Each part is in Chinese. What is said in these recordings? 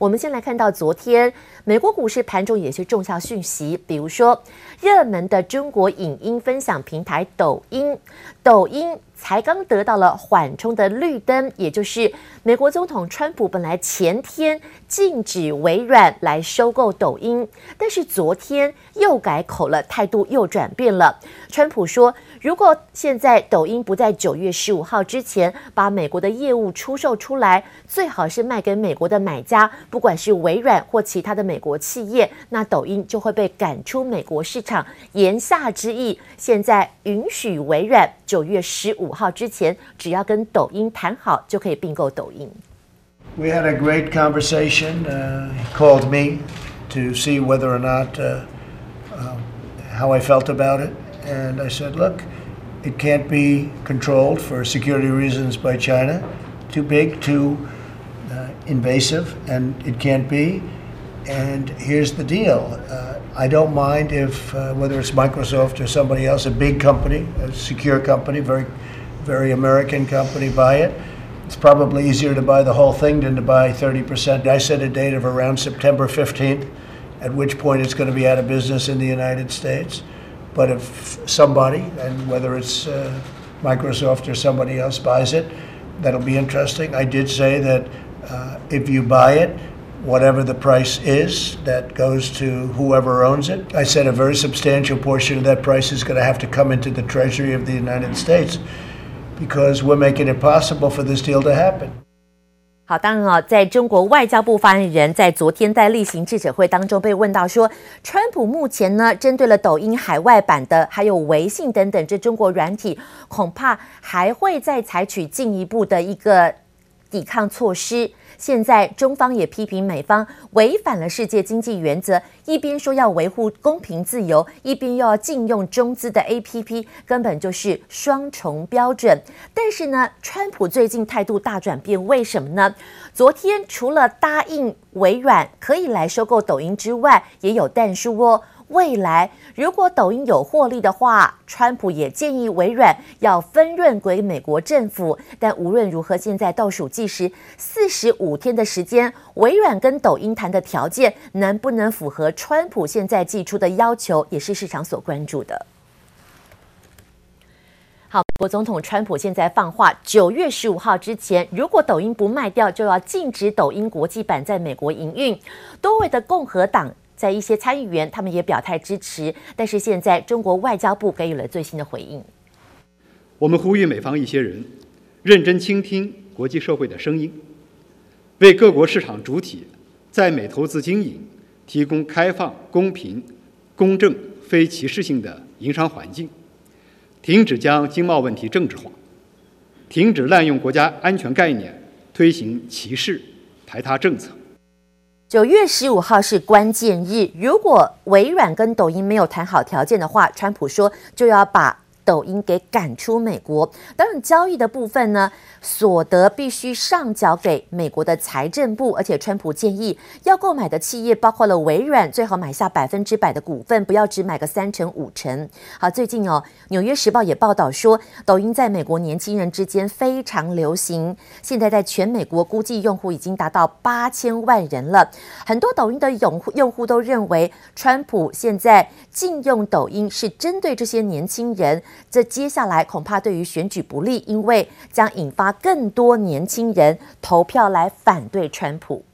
我们先来看到昨天美国股市盘中也是重要讯息，比如说热门的中国影音分享平台抖音，抖音。才刚得到了缓冲的绿灯，也就是美国总统川普本来前天禁止微软来收购抖音，但是昨天又改口了，态度又转变了。川普说，如果现在抖音不在九月十五号之前把美国的业务出售出来，最好是卖给美国的买家，不管是微软或其他的美国企业，那抖音就会被赶出美国市场。言下之意，现在允许微软九月十五号之前，只要跟抖音谈好，就可以并购抖音。We had a great conversation. Uh, he called me to see whether or not uh, uh, how I felt about it. And I said, look, it can't be controlled for security reasons by China. Too big, too uh, invasive, and it can't be. And here's the deal. Uh, I don't mind if, uh, whether it's Microsoft or somebody else, a big company, a secure company, very, very American company, buy it. It's probably easier to buy the whole thing than to buy 30%. I set a date of around September 15th, at which point it's going to be out of business in the United States. But if somebody, and whether it's uh, Microsoft or somebody else buys it, that'll be interesting. I did say that uh, if you buy it, whatever the price is, that goes to whoever owns it. I said a very substantial portion of that price is going to have to come into the Treasury of the United States because we're making it possible for this deal to happen. 好，当然啊，在中国外交部发言人，在昨天在例行记者会当中被问到说，川普目前呢，针对了抖音海外版的，还有微信等等这中国软体，恐怕还会再采取进一步的一个抵抗措施。现在中方也批评美方违反了世界经济原则，一边说要维护公平自由，一边又要禁用中资的 APP，根本就是双重标准。但是呢，川普最近态度大转变，为什么呢？昨天除了答应微软可以来收购抖音之外，也有但书哦。未来如果抖音有获利的话，川普也建议微软要分润给美国政府。但无论如何，现在倒数计时四十五天的时间，微软跟抖音谈的条件能不能符合川普现在寄出的要求，也是市场所关注的。好，美国总统川普现在放话，九月十五号之前，如果抖音不卖掉，就要禁止抖音国际版在美国营运。多位的共和党。在一些参议员，他们也表态支持，但是现在中国外交部给予了最新的回应。我们呼吁美方一些人认真倾听国际社会的声音，为各国市场主体在美投资经营提供开放、公平、公正、非歧视性的营商环境，停止将经贸问题政治化，停止滥用国家安全概念推行歧视排他政策。九月十五号是关键日，如果微软跟抖音没有谈好条件的话，川普说就要把抖音给赶出美国。当然，交易的部分呢，所得必须上缴给美国的财政部。而且，川普建议要购买的企业包括了微软，最好买下百分之百的股份，不要只买个三成五成。好，最近哦，《纽约时报》也报道说，抖音在美国年轻人之间非常流行，现在在全美国估计用户已经达到八千万人了。很多抖音的用户用户都认为，川普现在禁用抖音是针对这些年轻人。这接下来恐怕对于选举不利，因为将引发更多年轻人投票来反对川普。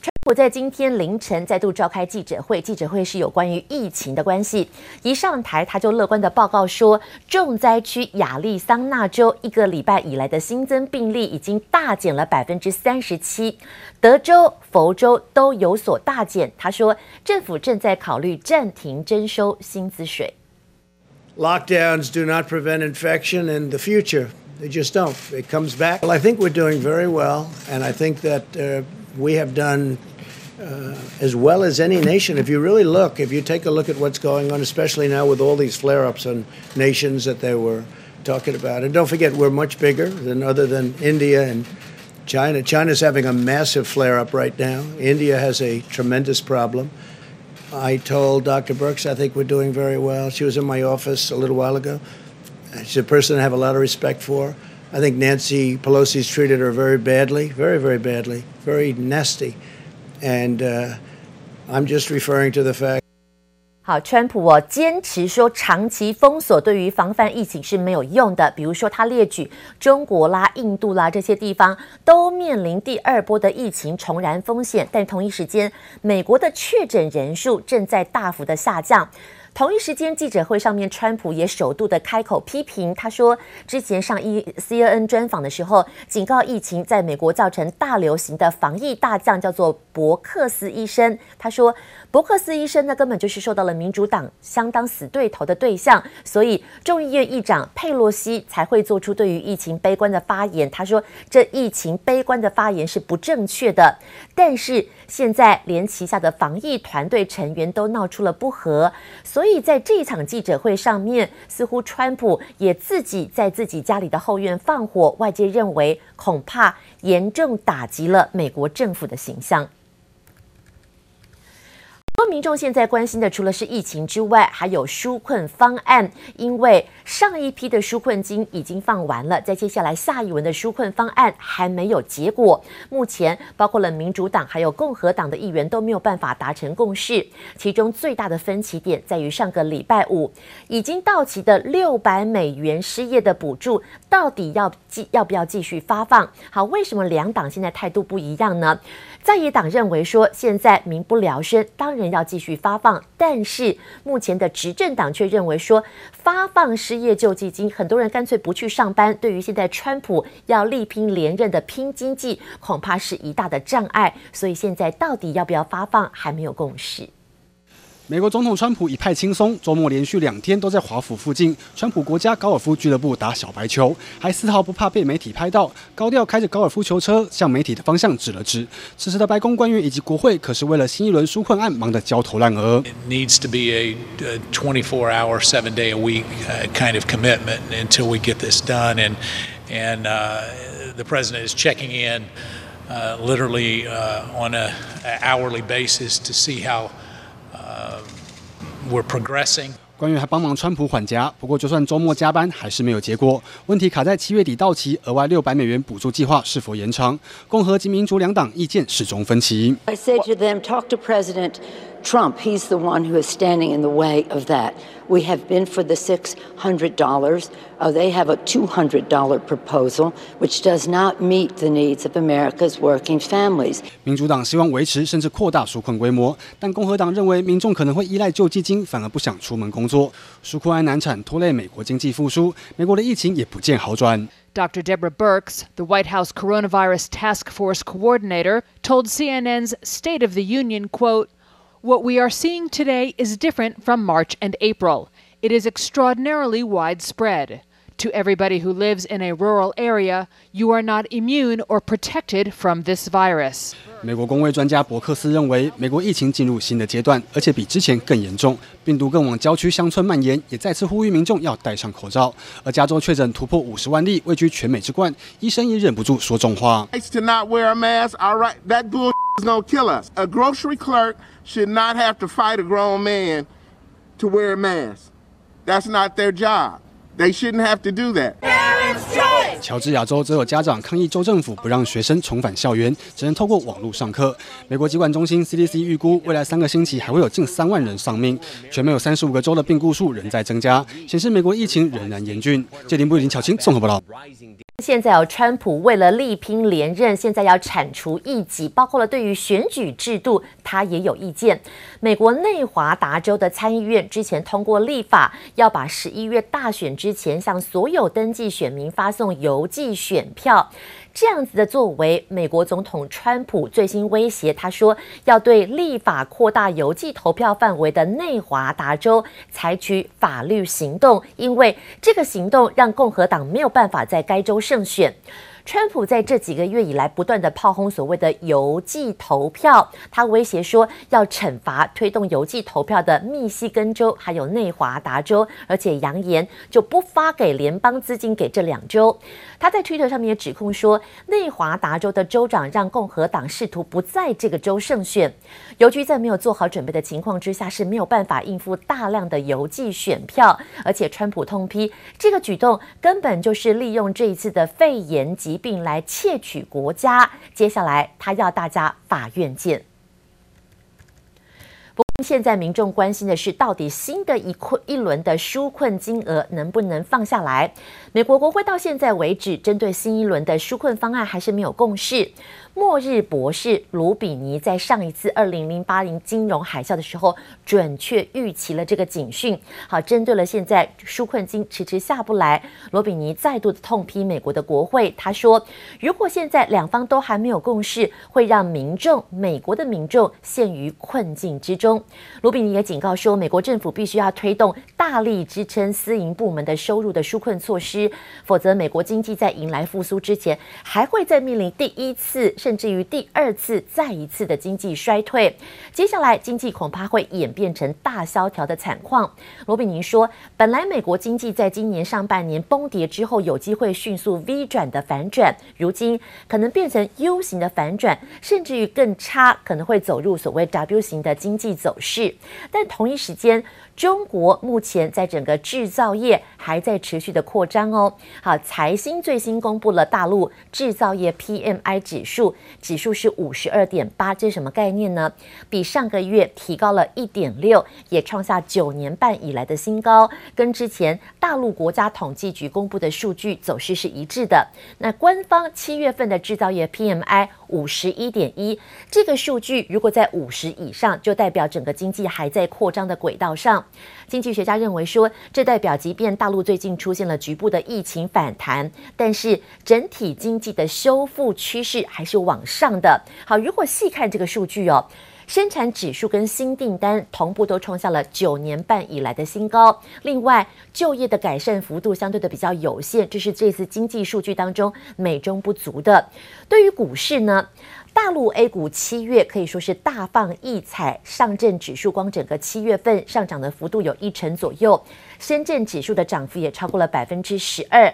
川普在今天凌晨再度召开记者会，记者会是有关于疫情的关系。一上台他就乐观的报告说，重灾区亚利桑那州一个礼拜以来的新增病例已经大减了百分之三十七，德州、佛州都有所大减。他说，政府正在考虑暂停征收薪资税。Lockdowns do not prevent infection in the future. They just don't. It comes back. Well, I think we're doing very well, and I think that uh, we have done uh, as well as any nation. If you really look, if you take a look at what's going on, especially now with all these flare ups on nations that they were talking about, and don't forget, we're much bigger than other than India and China. China's having a massive flare up right now, India has a tremendous problem. I told Dr. Brooks I think we're doing very well. She was in my office a little while ago. She's a person I have a lot of respect for. I think Nancy Pelosi's treated her very badly, very, very badly, very nasty. And uh, I'm just referring to the fact. 好，川普哦坚持说长期封锁对于防范疫情是没有用的。比如说，他列举中国啦、印度啦这些地方都面临第二波的疫情重燃风险，但同一时间，美国的确诊人数正在大幅的下降。同一时间，记者会上面，川普也首度的开口批评。他说，之前上 E CNN 专访的时候，警告疫情在美国造成大流行的防疫大将叫做伯克斯医生。他说，伯克斯医生呢根本就是受到了民主党相当死对头的对象，所以众议院议长佩洛西才会做出对于疫情悲观的发言。他说，这疫情悲观的发言是不正确的。但是现在连旗下的防疫团队成员都闹出了不和，所。所以在这一场记者会上面，似乎川普也自己在自己家里的后院放火，外界认为恐怕严重打击了美国政府的形象。民众现在关心的，除了是疫情之外，还有纾困方案。因为上一批的纾困金已经放完了，在接下来下一轮的纾困方案还没有结果。目前包括了民主党还有共和党的议员都没有办法达成共识。其中最大的分歧点在于上个礼拜五已经到期的六百美元失业的补助，到底要继要不要继续发放？好，为什么两党现在态度不一样呢？在野党认为说，现在民不聊生，当然要继续发放。但是目前的执政党却认为说，发放失业救济金，很多人干脆不去上班。对于现在川普要力拼连任的拼经济，恐怕是一大的障碍。所以现在到底要不要发放，还没有共识。美国总统川普一派轻松，周末连续两天都在华府附近川普国家高尔夫俱乐部打小白球，还丝毫不怕被媒体拍到，高调开着高尔夫球车向媒体的方向指了指。此时的白宫官员以及国会可是为了新一轮纾困案忙得焦头烂额。It needs to be a 24 hour, seven day a week kind of commitment until we get this done. And and the president is checking in literally on a hourly basis to see how. We're progressing. 官员还帮忙川普缓颊，不过就算周末加班，还是没有结果。问题卡在七月底到期额外六百美元补助计划是否延长？共和及民主两党意见始终分歧。I said to them, talk to President Trump. He's the one who is standing in the way of that. We have been for the six hundred dollars. They have a two hundred dollar proposal, which does not meet the needs of America's working families. 民主党希望维持甚至扩大纾困规模，但共和党认为民众可能会依赖救济金，反而不想出门工作。纾困案难产，拖累美国经济复苏，美国的疫情也不见好转。Dr. Deborah Birx, the White House Coronavirus Task Force Coordinator, told CNN's State of the Union, quote, What we are seeing today is different from March and April. It is extraordinarily widespread. To everybody who lives in a rural area, you are not immune or protected from this virus. 美国公卫专家伯克斯认为，美国疫情进入新的阶段，而且比之前更严重，病毒更往郊区乡村蔓延，也再次呼吁民众要戴上口罩。而加州确诊突破五十万例，位居全美之冠，医生也忍不住说重话。To not wear a mask, all right, that bull is Gonna kill us. A grocery clerk should not have to fight a grown man to wear a mask. That's not their job. They shouldn't have to do that. 乔治亚州则有家长抗议州政府不让学生重返校园，只能透过网络上课。美国疾管中心 CDC 预估，未来三个星期还会有近三万人丧命。全美有三十五个州的病故数仍在增加，显示美国疫情仍然严峻。杰林布林巧清综合报道。现在有川普为了力拼连任，现在要铲除异己，包括了对于选举制度，他也有意见。美国内华达州的参议院之前通过立法，要把十一月大选之前向所有登记选民发送邮寄选票。这样子的作为，美国总统川普最新威胁，他说要对立法扩大邮寄投票范围的内华达州采取法律行动，因为这个行动让共和党没有办法在该州胜选。川普在这几个月以来不断的炮轰所谓的邮寄投票，他威胁说要惩罚推动邮寄投票的密西根州还有内华达州，而且扬言就不发给联邦资金给这两州。他在推特上面也指控说，内华达州的州长让共和党试图不在这个州胜选，邮局在没有做好准备的情况之下是没有办法应付大量的邮寄选票，而且川普痛批这个举动根本就是利用这一次的肺炎疾病来窃取国家。接下来他要大家法院见。现在民众关心的是，到底新的一困一轮的纾困金额能不能放下来？美国国会到现在为止，针对新一轮的纾困方案还是没有共识。末日博士卢比尼在上一次二零零八年金融海啸的时候，准确预期了这个警讯。好，针对了现在纾困金迟迟下不来，罗比尼再度的痛批美国的国会。他说，如果现在两方都还没有共识，会让民众、美国的民众陷于困境之中。罗比尼也警告说，美国政府必须要推动大力支撑私营部门的收入的纾困措施，否则美国经济在迎来复苏之前，还会再面临第一次。甚至于第二次、再一次的经济衰退，接下来经济恐怕会演变成大萧条的惨况。罗比尼说，本来美国经济在今年上半年崩跌之后，有机会迅速 V 转的反转，如今可能变成 U 型的反转，甚至于更差，可能会走入所谓 W 型的经济走是。但同一时间，中国目前在整个制造业还在持续的扩张哦。好，财新最新公布了大陆制造业 PMI 指数，指数是五十二点八，这是什么概念呢？比上个月提高了一点六，也创下九年半以来的新高，跟之前大陆国家统计局公布的数据走势是一致的。那官方七月份的制造业 PMI 五十一点一，这个数据如果在五十以上，就代表整个经济还在扩张的轨道上。经济学家认为说，这代表即便大陆最近出现了局部的疫情反弹，但是整体经济的修复趋势还是往上的。好，如果细看这个数据哦，生产指数跟新订单同步都创下了九年半以来的新高。另外，就业的改善幅度相对的比较有限，这是这次经济数据当中美中不足的。对于股市呢？大陆 A 股七月可以说是大放异彩，上证指数光整个七月份上涨的幅度有一成左右，深圳指数的涨幅也超过了百分之十二。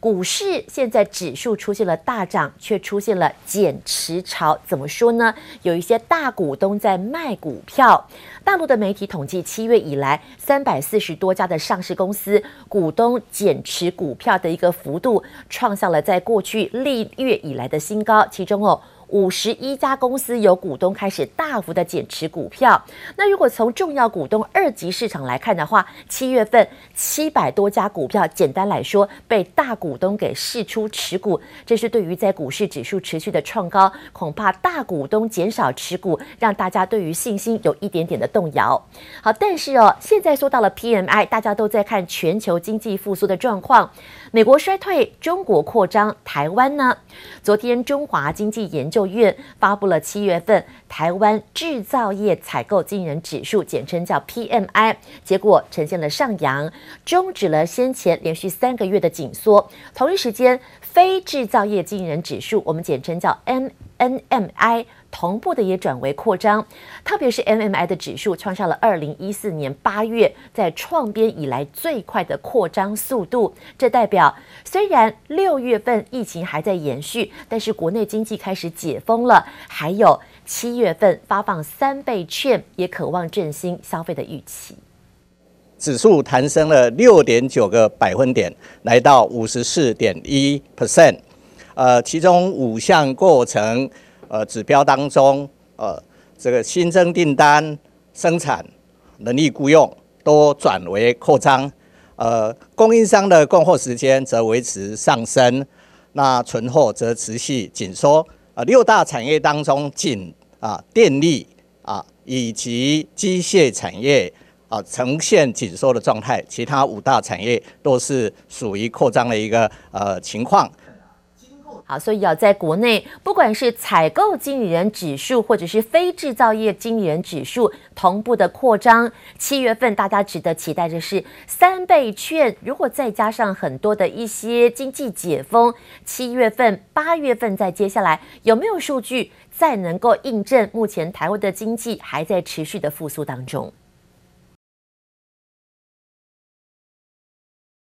股市现在指数出现了大涨，却出现了减持潮，怎么说呢？有一些大股东在卖股票。大陆的媒体统计，七月以来三百四十多家的上市公司股东减持股票的一个幅度，创下了在过去历月以来的新高。其中哦。五十一家公司有股东开始大幅的减持股票。那如果从重要股东二级市场来看的话，七月份七百多家股票，简单来说被大股东给释出持股，这是对于在股市指数持续的创高，恐怕大股东减少持股，让大家对于信心有一点点的动摇。好，但是哦，现在说到了 PMI，大家都在看全球经济复苏的状况。美国衰退，中国扩张，台湾呢？昨天中华经济研究院发布了七月份台湾制造业采购经营指数，简称叫 PMI，结果呈现了上扬，终止了先前连续三个月的紧缩。同一时间，非制造业经营指数，我们简称叫 MNMI。同步的也转为扩张，特别是 MMI 的指数创下了二零一四年八月在创编以来最快的扩张速度。这代表虽然六月份疫情还在延续，但是国内经济开始解封了。还有七月份发放三倍券，也渴望振兴消费的预期。指数弹升了六点九个百分点，来到五十四点一 percent。呃，其中五项过程。呃，指标当中，呃，这个新增订单、生产、人力雇用都转为扩张，呃，供应商的供货时间则维持上升，那存货则持续紧缩。呃，六大产业当中，仅啊电力啊以及机械产业啊呈现紧缩的状态，其他五大产业都是属于扩张的一个呃情况。好，所以要在国内，不管是采购经理人指数，或者是非制造业经理人指数同步的扩张。七月份大家值得期待的是三倍券，如果再加上很多的一些经济解封，七月份、八月份再接下来有没有数据再能够印证目前台湾的经济还在持续的复苏当中？